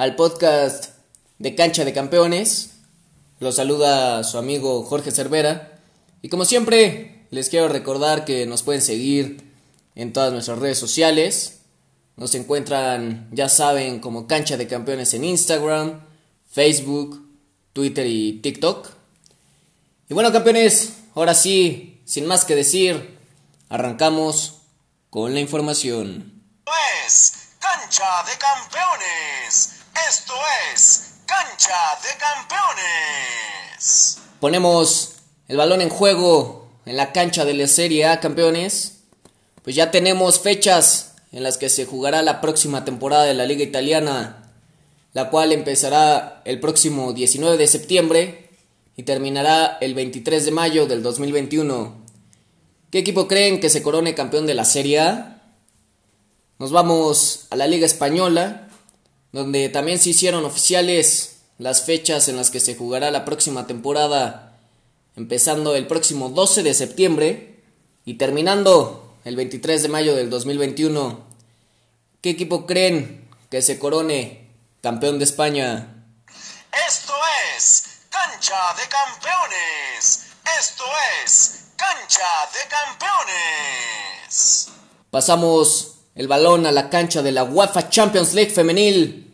al podcast de Cancha de Campeones. Los saluda su amigo Jorge Cervera. Y como siempre, les quiero recordar que nos pueden seguir en todas nuestras redes sociales. Nos encuentran, ya saben, como Cancha de Campeones en Instagram, Facebook, Twitter y TikTok. Y bueno, campeones, ahora sí, sin más que decir, arrancamos con la información. Esto es Cancha de Campeones. Cancha de Campeones. Ponemos el balón en juego en la cancha de la Serie A, campeones. Pues ya tenemos fechas en las que se jugará la próxima temporada de la Liga Italiana, la cual empezará el próximo 19 de septiembre y terminará el 23 de mayo del 2021. ¿Qué equipo creen que se corone campeón de la Serie A? Nos vamos a la Liga Española, donde también se hicieron oficiales las fechas en las que se jugará la próxima temporada, empezando el próximo 12 de septiembre y terminando el 23 de mayo del 2021. ¿Qué equipo creen que se corone campeón de España? Esto es Cancha de Campeones. Esto es Cancha de Campeones. Pasamos el balón a la cancha de la UEFA Champions League femenil,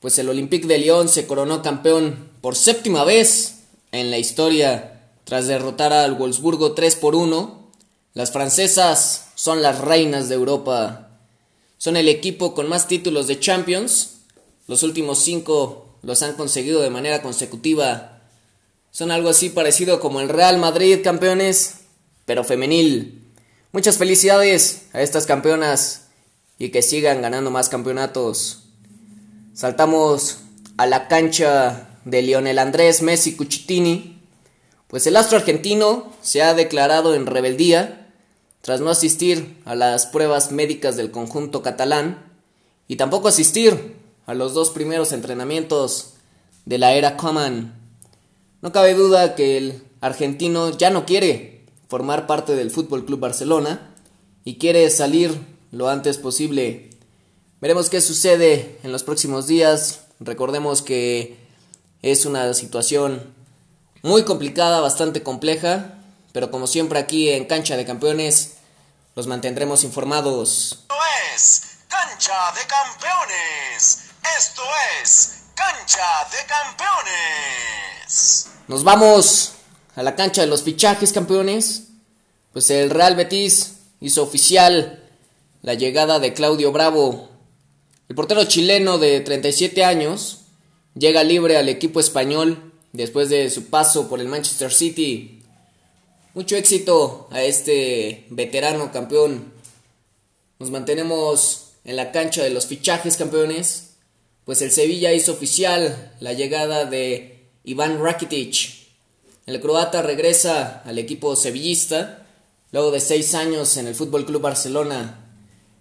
pues el Olympique de Lyon se coronó campeón por séptima vez en la historia tras derrotar al Wolfsburgo 3 por 1. Las francesas son las reinas de Europa. Son el equipo con más títulos de Champions. Los últimos cinco los han conseguido de manera consecutiva. Son algo así parecido como el Real Madrid campeones, pero femenil. Muchas felicidades a estas campeonas y que sigan ganando más campeonatos. Saltamos a la cancha de Lionel Andrés Messi Cuchitini, pues el astro argentino se ha declarado en rebeldía tras no asistir a las pruebas médicas del conjunto catalán y tampoco asistir a los dos primeros entrenamientos de la era Coman. No cabe duda que el argentino ya no quiere formar parte del Fútbol Club Barcelona y quiere salir lo antes posible. Veremos qué sucede en los próximos días. Recordemos que es una situación muy complicada, bastante compleja, pero como siempre aquí en Cancha de Campeones los mantendremos informados. Esto es Cancha de Campeones. Esto es Cancha de Campeones. Nos vamos a la cancha de los fichajes campeones, pues el Real Betis hizo oficial la llegada de Claudio Bravo. El portero chileno de 37 años llega libre al equipo español después de su paso por el Manchester City. Mucho éxito a este veterano campeón. Nos mantenemos en la cancha de los fichajes campeones, pues el Sevilla hizo oficial la llegada de Iván Rakitic el croata regresa al equipo sevillista luego de seis años en el Fútbol Club Barcelona.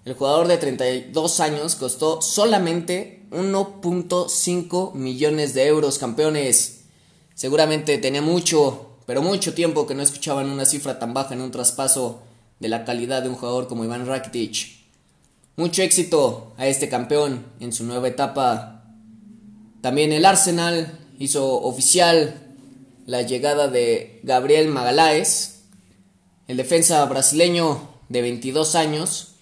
El jugador de 32 años costó solamente 1.5 millones de euros, campeones. Seguramente tenía mucho, pero mucho tiempo que no escuchaban una cifra tan baja en un traspaso de la calidad de un jugador como Iván Rakitic. Mucho éxito a este campeón en su nueva etapa. También el Arsenal hizo oficial la llegada de Gabriel Magaláes, el defensa brasileño de 22 años,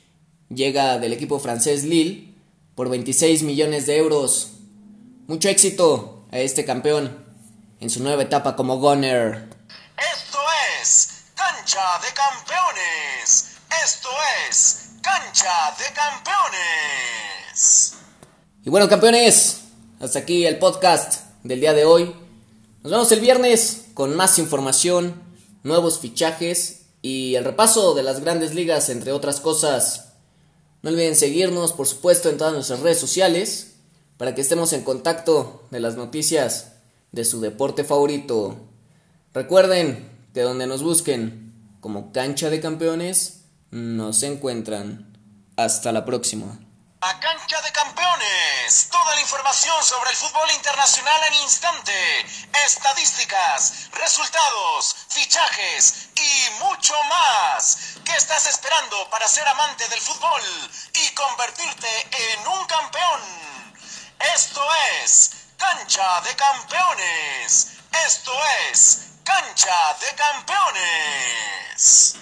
llega del equipo francés Lille por 26 millones de euros. Mucho éxito a este campeón en su nueva etapa como Gunner. Esto es Cancha de Campeones. Esto es Cancha de Campeones. Y bueno, campeones, hasta aquí el podcast del día de hoy. Nos vemos el viernes con más información, nuevos fichajes y el repaso de las grandes ligas, entre otras cosas. No olviden seguirnos, por supuesto, en todas nuestras redes sociales. para que estemos en contacto de las noticias de su deporte favorito. Recuerden que donde nos busquen como cancha de campeones, nos encuentran. Hasta la próxima. A cancha de campeones, toda la información sobre el fútbol internacional en instante, estadísticas, resultados, fichajes y mucho más. ¿Qué estás esperando para ser amante del fútbol y convertirte en un campeón? Esto es cancha de campeones. Esto es cancha de campeones.